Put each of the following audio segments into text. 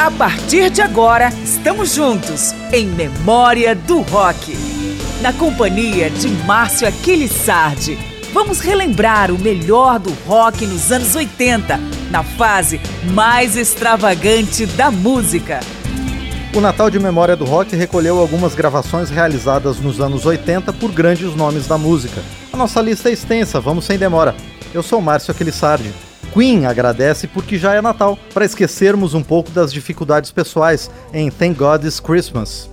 A partir de agora, estamos juntos em Memória do Rock. Na companhia de Márcio Aquiles Sardi, vamos relembrar o melhor do rock nos anos 80, na fase mais extravagante da música. O Natal de Memória do Rock recolheu algumas gravações realizadas nos anos 80 por grandes nomes da música. A nossa lista é extensa, vamos sem demora. Eu sou Márcio Aquilissardi. Queen agradece porque já é Natal, para esquecermos um pouco das dificuldades pessoais em Thank God It's Christmas.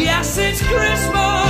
Yes, it's Christmas.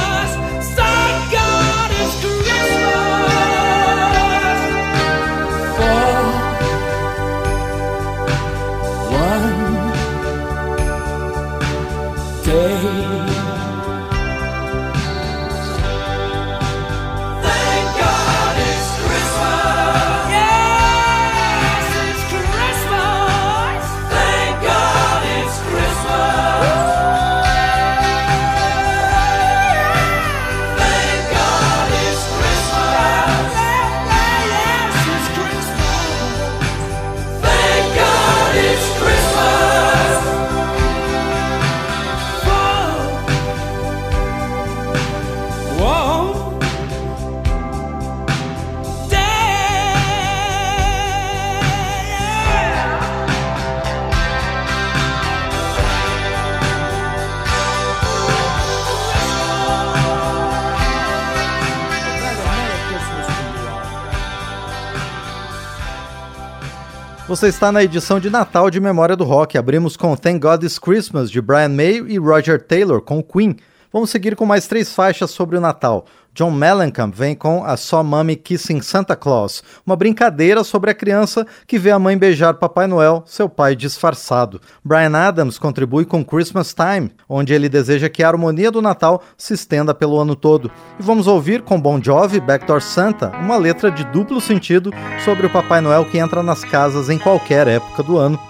Você está na edição de Natal de Memória do Rock. Abrimos com Thank God It's Christmas, de Brian May e Roger Taylor, com Queen. Vamos seguir com mais três faixas sobre o Natal. John Mellencamp vem com a Só Mommy Kissing Santa Claus, uma brincadeira sobre a criança que vê a mãe beijar Papai Noel, seu pai disfarçado. Brian Adams contribui com Christmas Time, onde ele deseja que a harmonia do Natal se estenda pelo ano todo. E vamos ouvir com Bon Jovi Backdoor Santa, uma letra de duplo sentido sobre o Papai Noel que entra nas casas em qualquer época do ano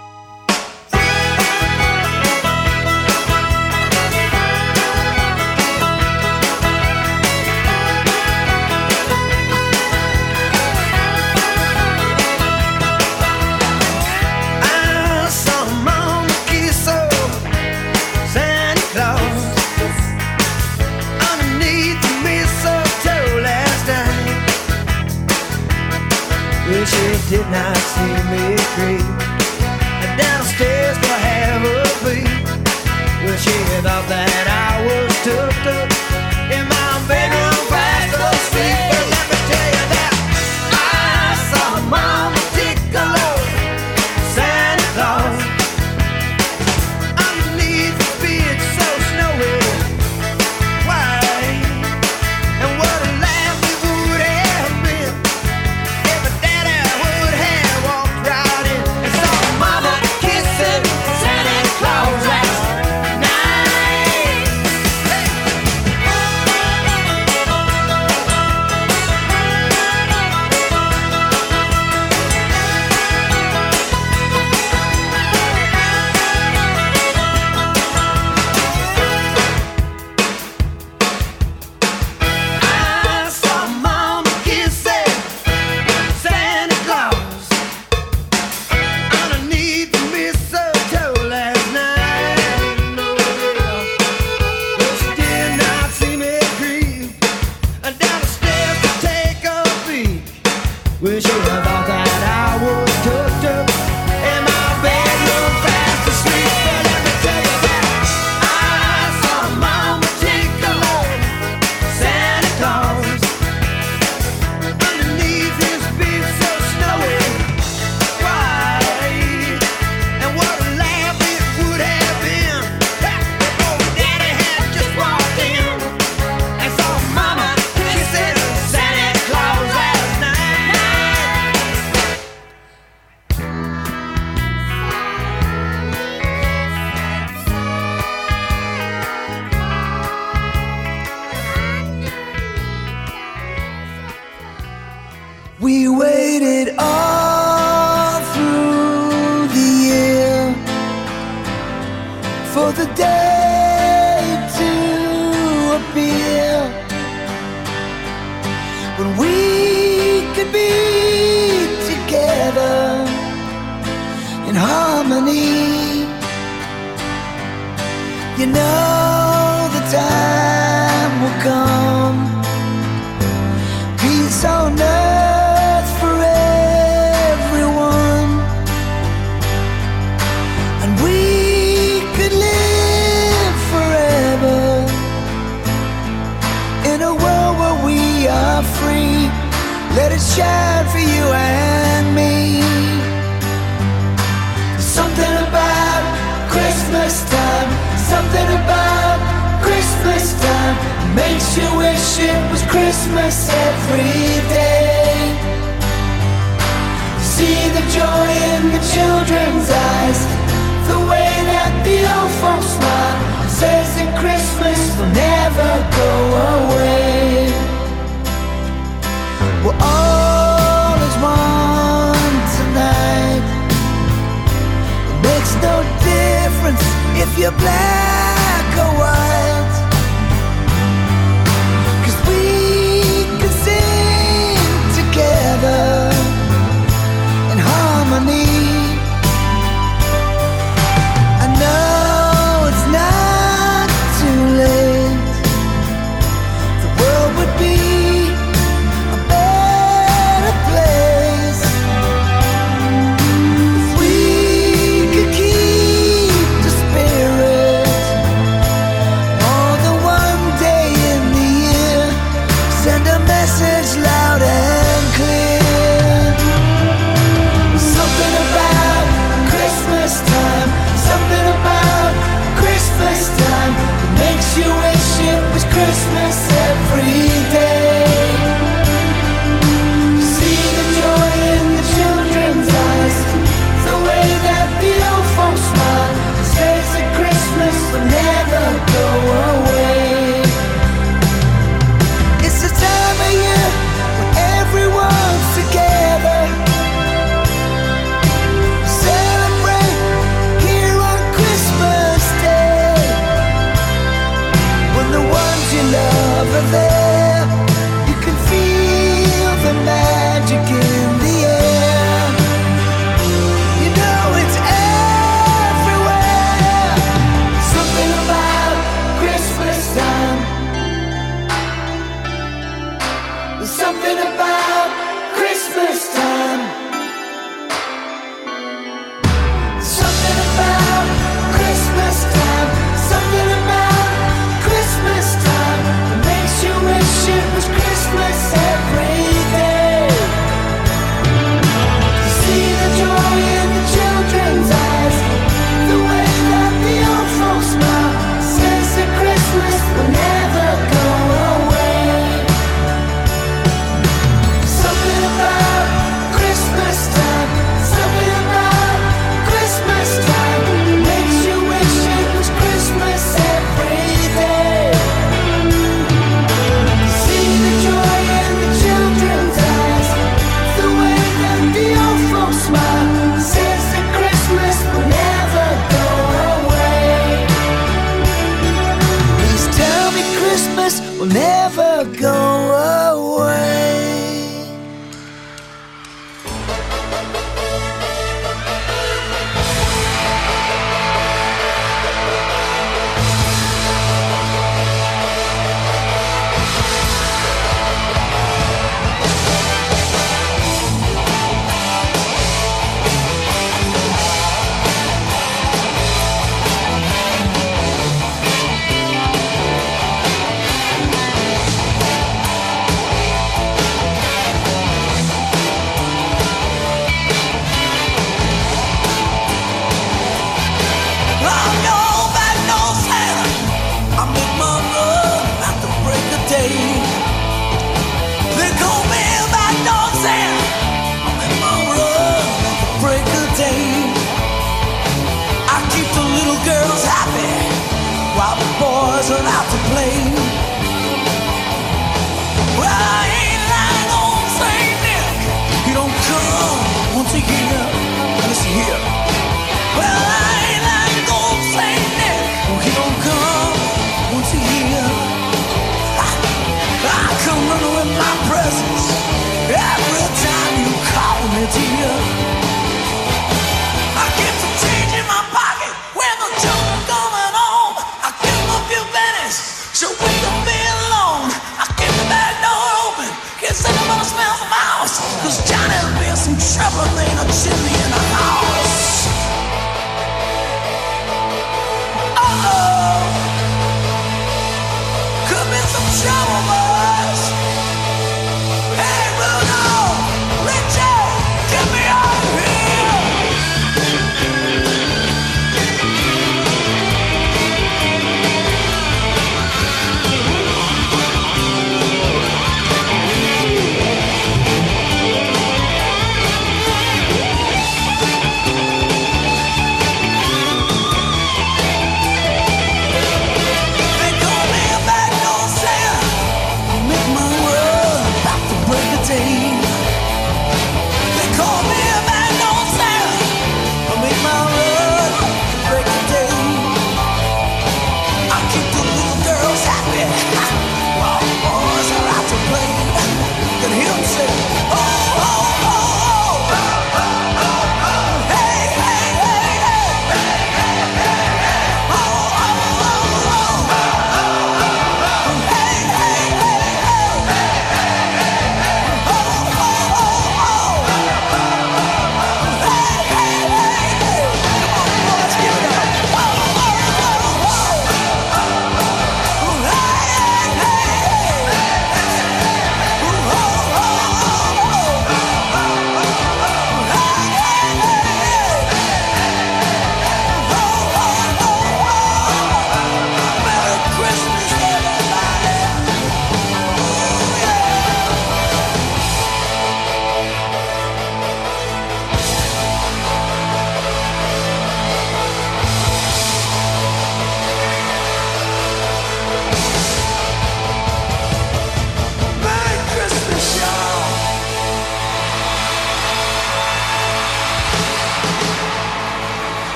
if you're black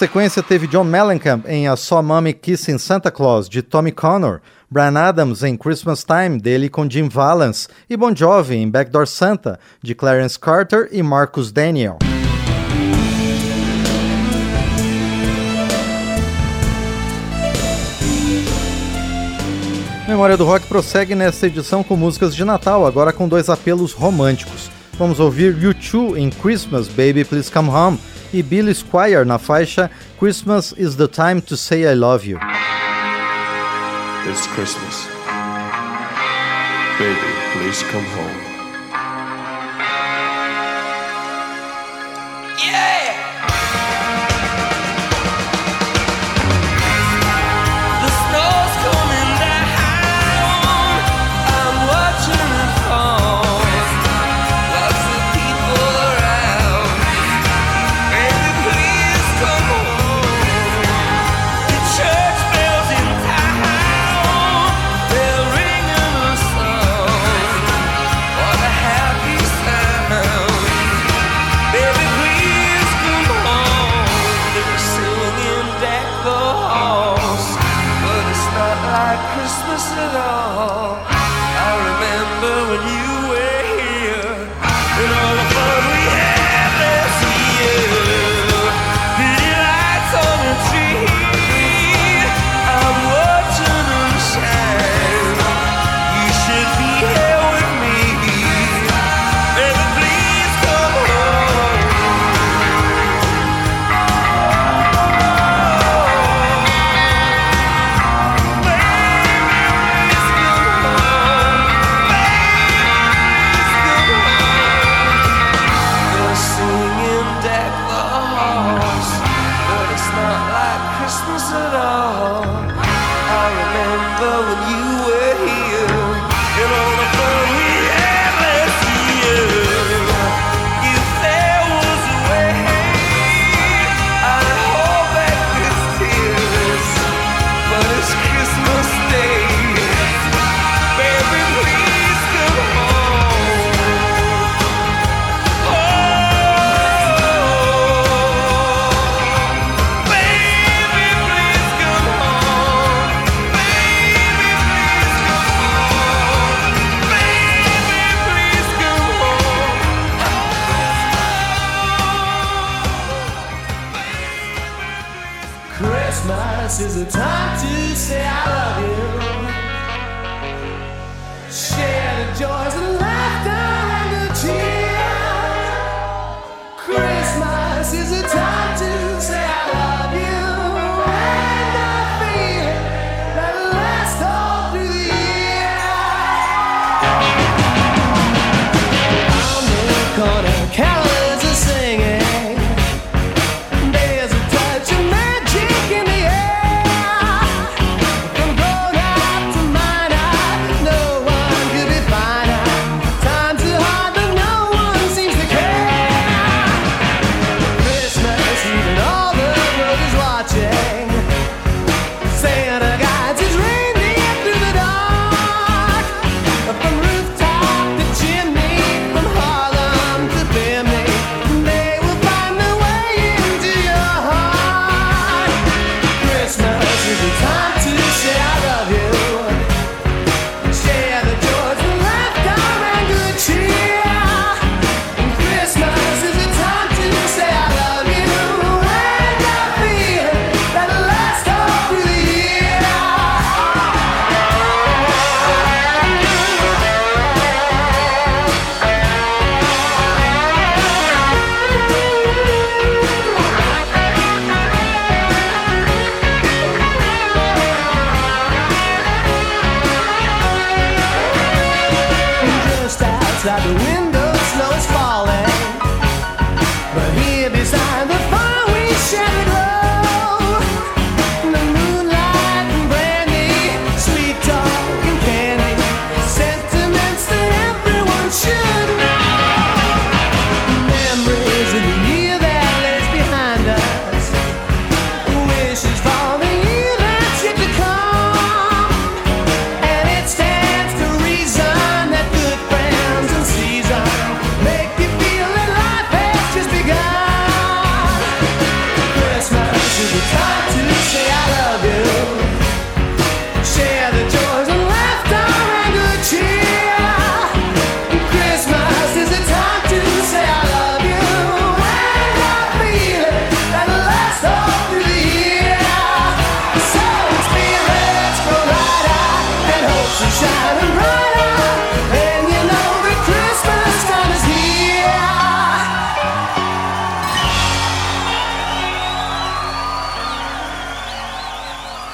sequência, teve John Mellencamp em A Saw Mommy Kissing Santa Claus, de Tommy Connor, Brian Adams em Christmas Time, dele com Jim Valance, e Bon Jovi em Backdoor Santa, de Clarence Carter e Marcus Daniel. Memória do Rock prossegue nesta edição com músicas de Natal, agora com dois apelos românticos. Vamos ouvir U2 em Christmas Baby Please Come Home, e Billy Squire na faixa Christmas is the Time to Say I Love You. It's Christmas. Baby, please come home.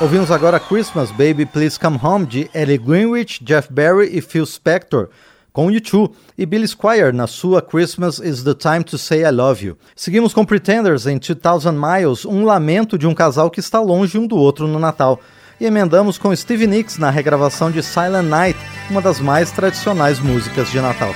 Ouvimos agora Christmas Baby Please Come Home de Ellie Greenwich, Jeff Barry e Phil Spector, com U2 e Billy Squire na sua Christmas is the Time to Say I Love You. Seguimos com Pretenders em 2000 Miles, um lamento de um casal que está longe um do outro no Natal. E emendamos com Steve Nicks na regravação de Silent Night, uma das mais tradicionais músicas de Natal.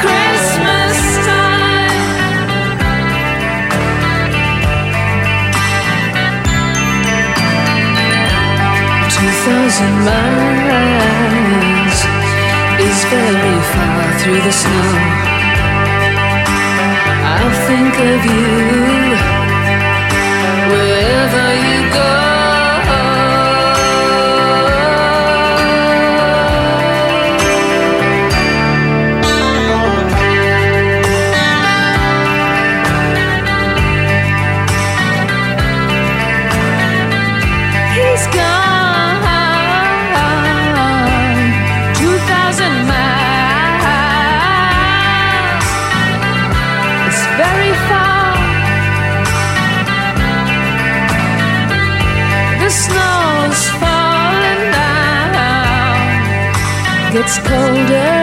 christmas thousand miles is very far through the snow. I'll think of you wherever you. It's colder.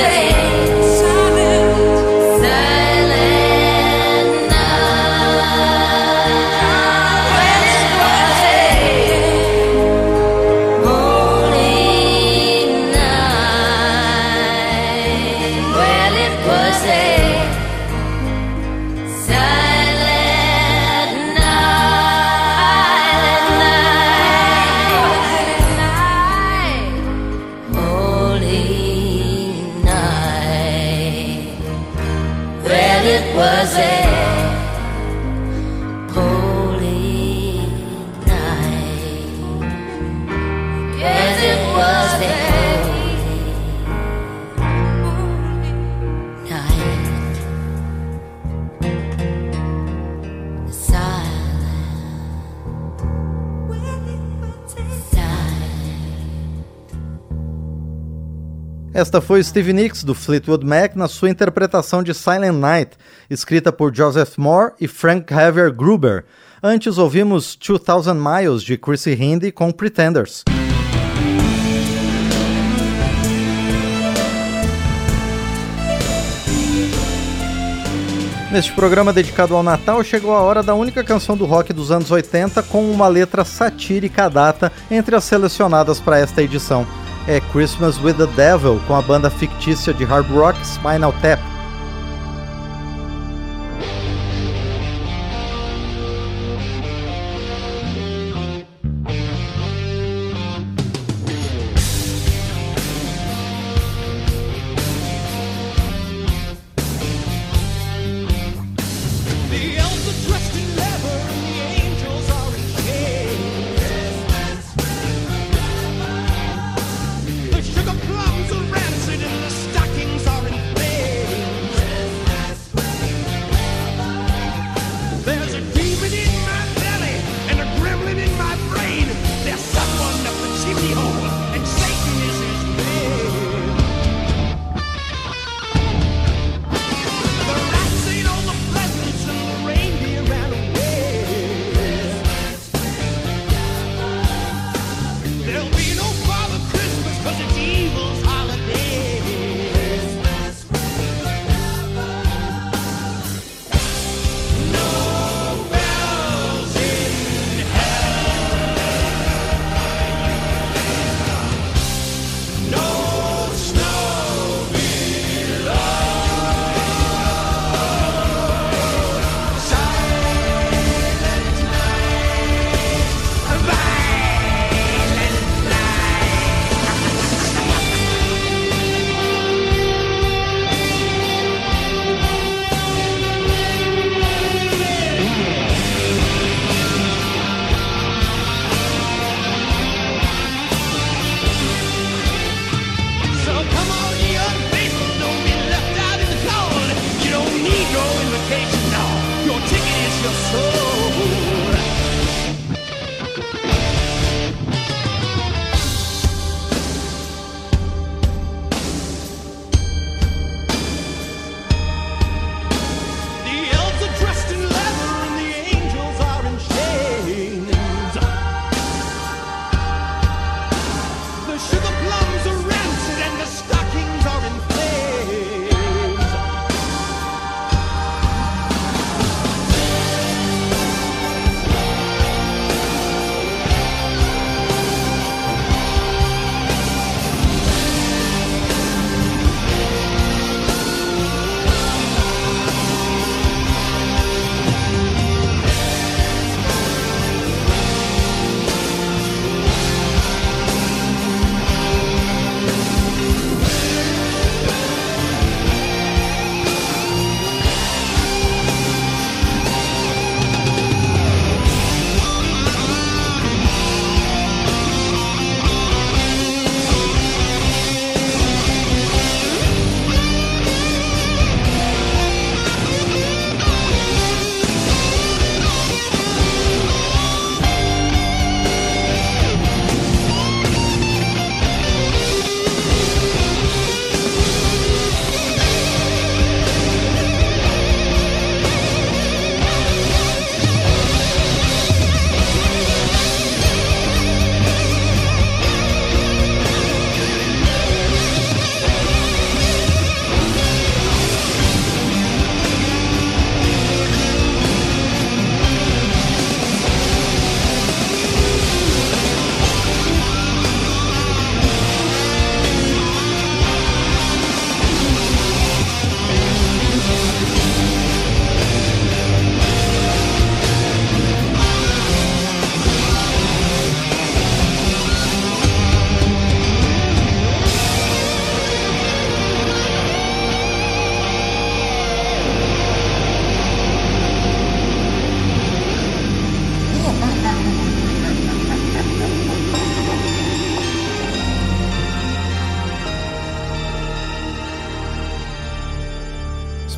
say. Esta foi Stevie Nicks do Fleetwood Mac na sua interpretação de Silent Night, escrita por Joseph Moore e Frank Javier Gruber. Antes ouvimos 2000 Miles de Chrissy Hindi com Pretenders. Neste programa dedicado ao Natal, chegou a hora da única canção do rock dos anos 80 com uma letra satírica à data entre as selecionadas para esta edição. É Christmas with the Devil, com a banda fictícia de hard rock Spinal Tap.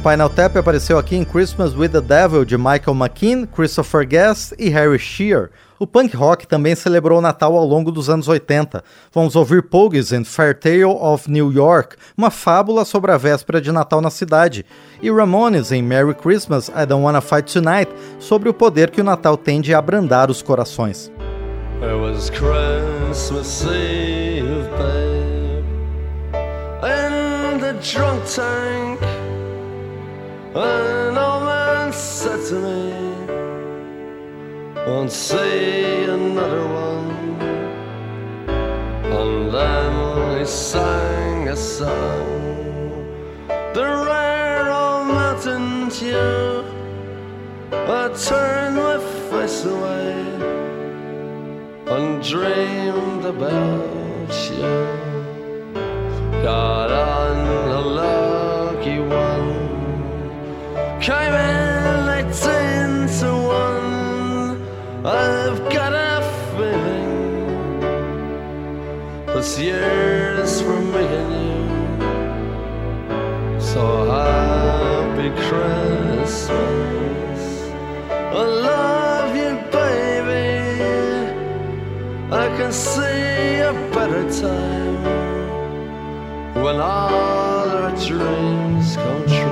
Spinal Tap apareceu aqui em Christmas with the Devil de Michael McKean, Christopher Guest e Harry Shearer. O punk rock também celebrou o Natal ao longo dos anos 80. Vamos ouvir Pogues and Fair Tale of New York, uma fábula sobre a véspera de Natal na cidade, e Ramones em Merry Christmas, I Don't Wanna Fight Tonight, sobre o poder que o Natal tem de abrandar os corações. It was Christmas Eve, babe, the drunk tank. An old man said to me, Won't see another one. And then he sang a song, the rare old mountain tune. I turned my face away and dreamed about you. Got on a came in eighteen to one. I've got a feeling this year's for and you. So happy Christmas. I love you, baby. I can see a better time when all our dreams come true.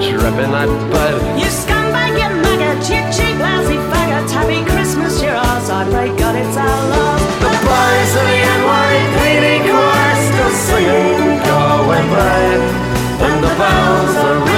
Dead on a dripping night bed. You scumbag, you maggot, you cheap, lousy faggot. Happy Christmas, you're ours. I pray God it's our love. The boys of the NYPD choir still singing Go away, babe And the bells are ringing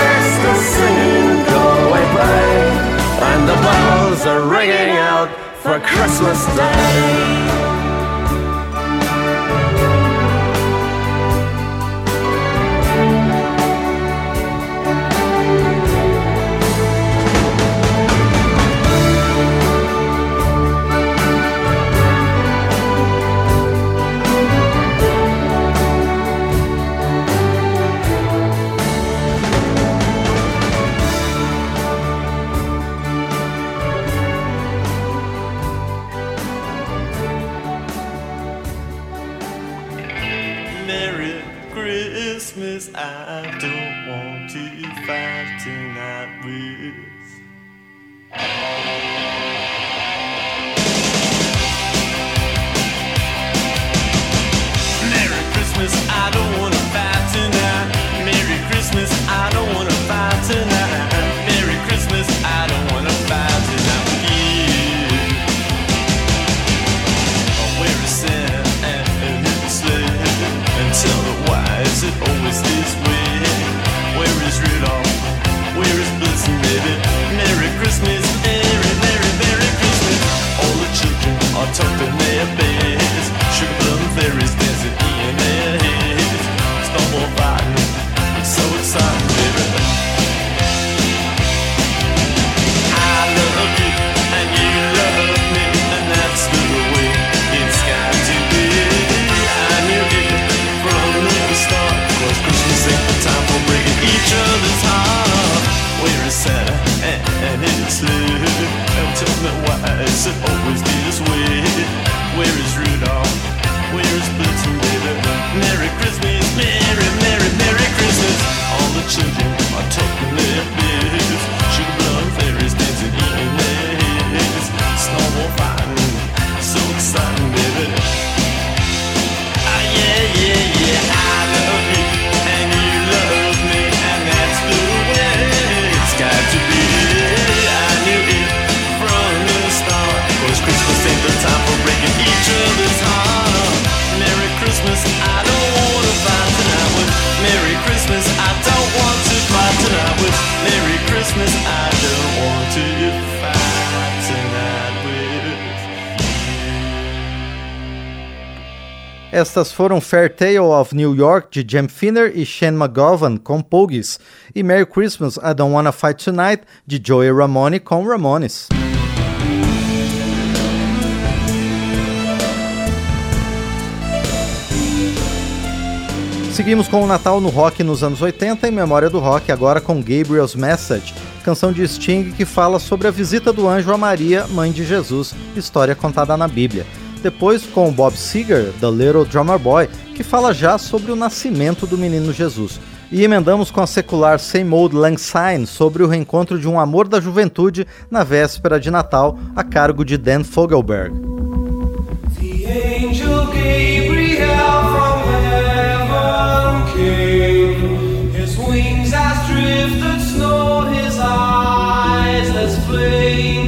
singing "Go Away, Babe," and the bells are ringing out for Christmas Day. Estas foram Fair Tale of New York de Jem Finner e Shane McGowan com Pogues e Merry Christmas I Don't Wanna Fight Tonight de Joey Ramone com Ramones. Seguimos com o Natal no rock nos anos 80 em memória do rock agora com Gabriel's Message, canção de Sting que fala sobre a visita do anjo a Maria, mãe de Jesus, história contada na Bíblia. Depois com Bob Seger, The Little Drummer Boy, que fala já sobre o nascimento do menino Jesus. E emendamos com a secular Same Old Lang Syne sobre o reencontro de um amor da juventude na véspera de Natal, a cargo de Dan Fogelberg. Wings as drifted snow, his eyes as flame.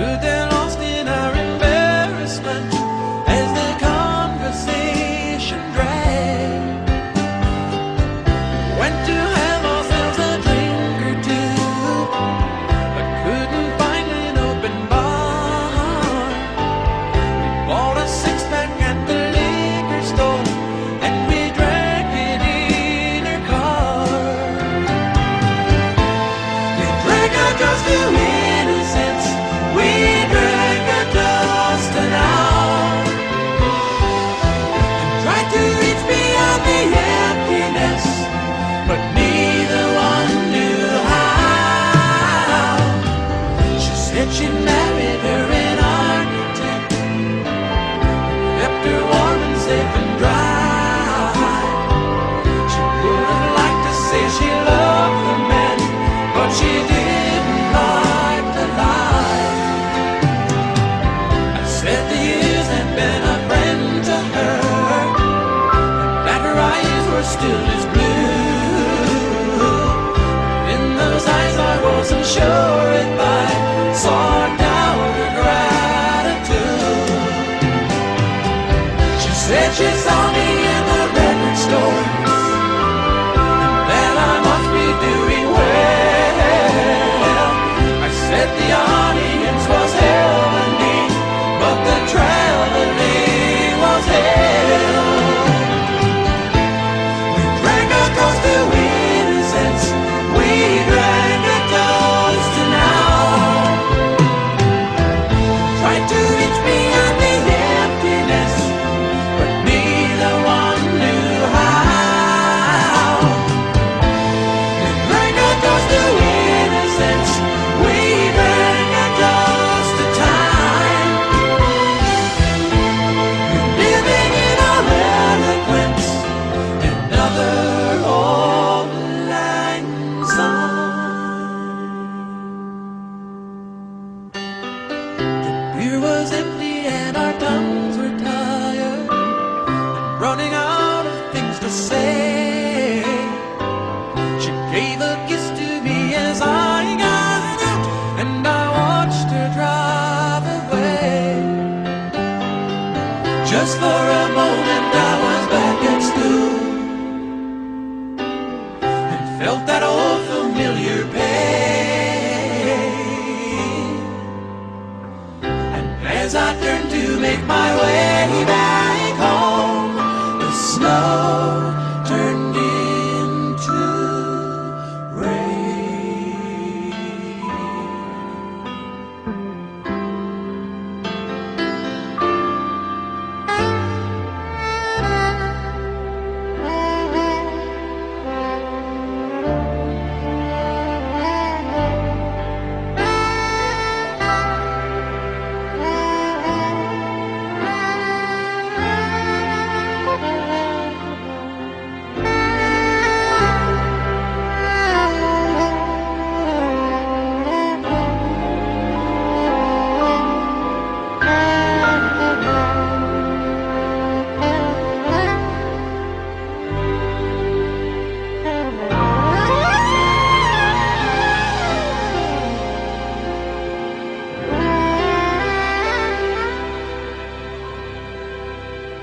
腕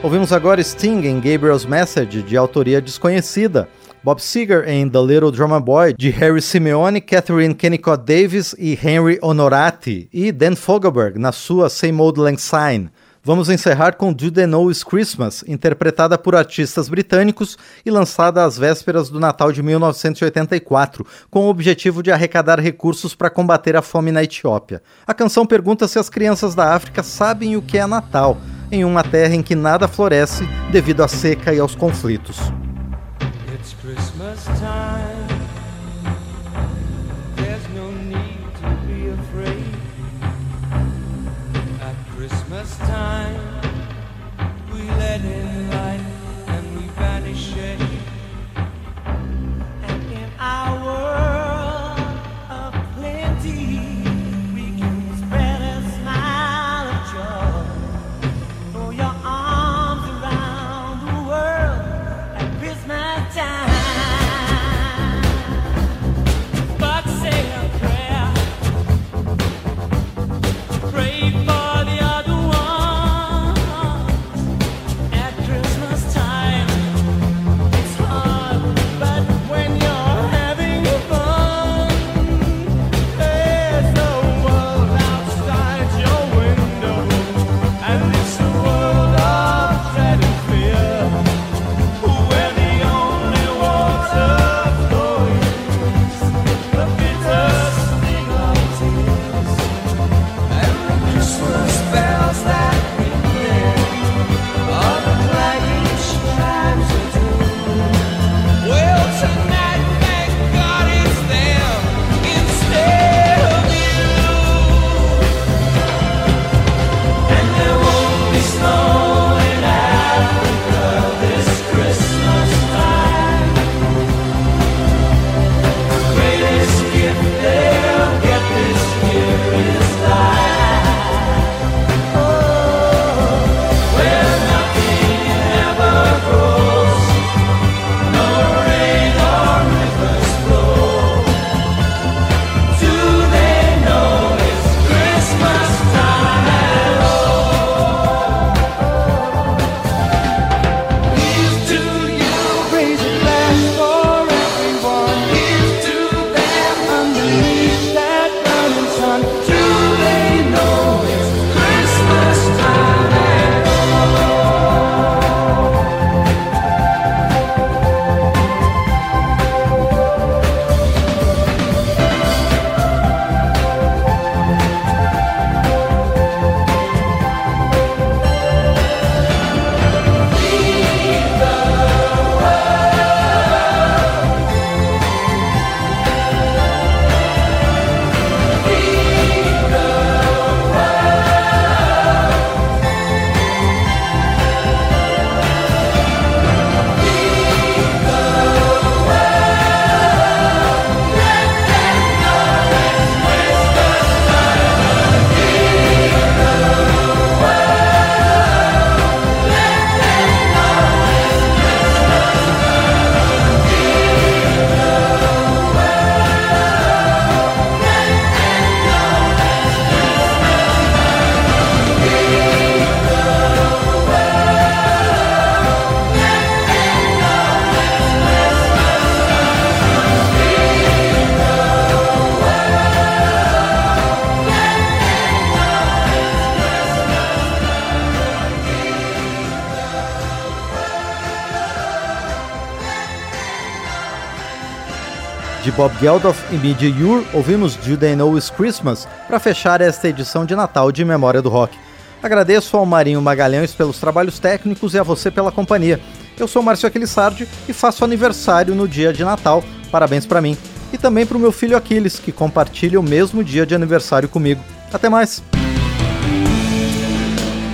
Ouvimos agora Sting em Gabriel's Message, de autoria desconhecida. Bob Seger em The Little Drummer Boy, de Harry Simeone, Catherine Kennicott Davis e Henry Honorati. E Dan Fogelberg na sua Same Old Lang Syne, Vamos encerrar com Do They Know It's Christmas, interpretada por artistas britânicos e lançada às vésperas do Natal de 1984, com o objetivo de arrecadar recursos para combater a fome na Etiópia. A canção pergunta se as crianças da África sabem o que é Natal, em uma terra em que nada floresce devido à seca e aos conflitos. It's Christmas time. Bob Geldof e Midge Ure, ouvimos Do They Know It's Christmas para fechar esta edição de Natal de Memória do Rock. Agradeço ao Marinho Magalhães pelos trabalhos técnicos e a você pela companhia. Eu sou Márcio Aquilissardi e faço aniversário no dia de Natal. Parabéns para mim. E também para o meu filho Aquiles, que compartilha o mesmo dia de aniversário comigo. Até mais!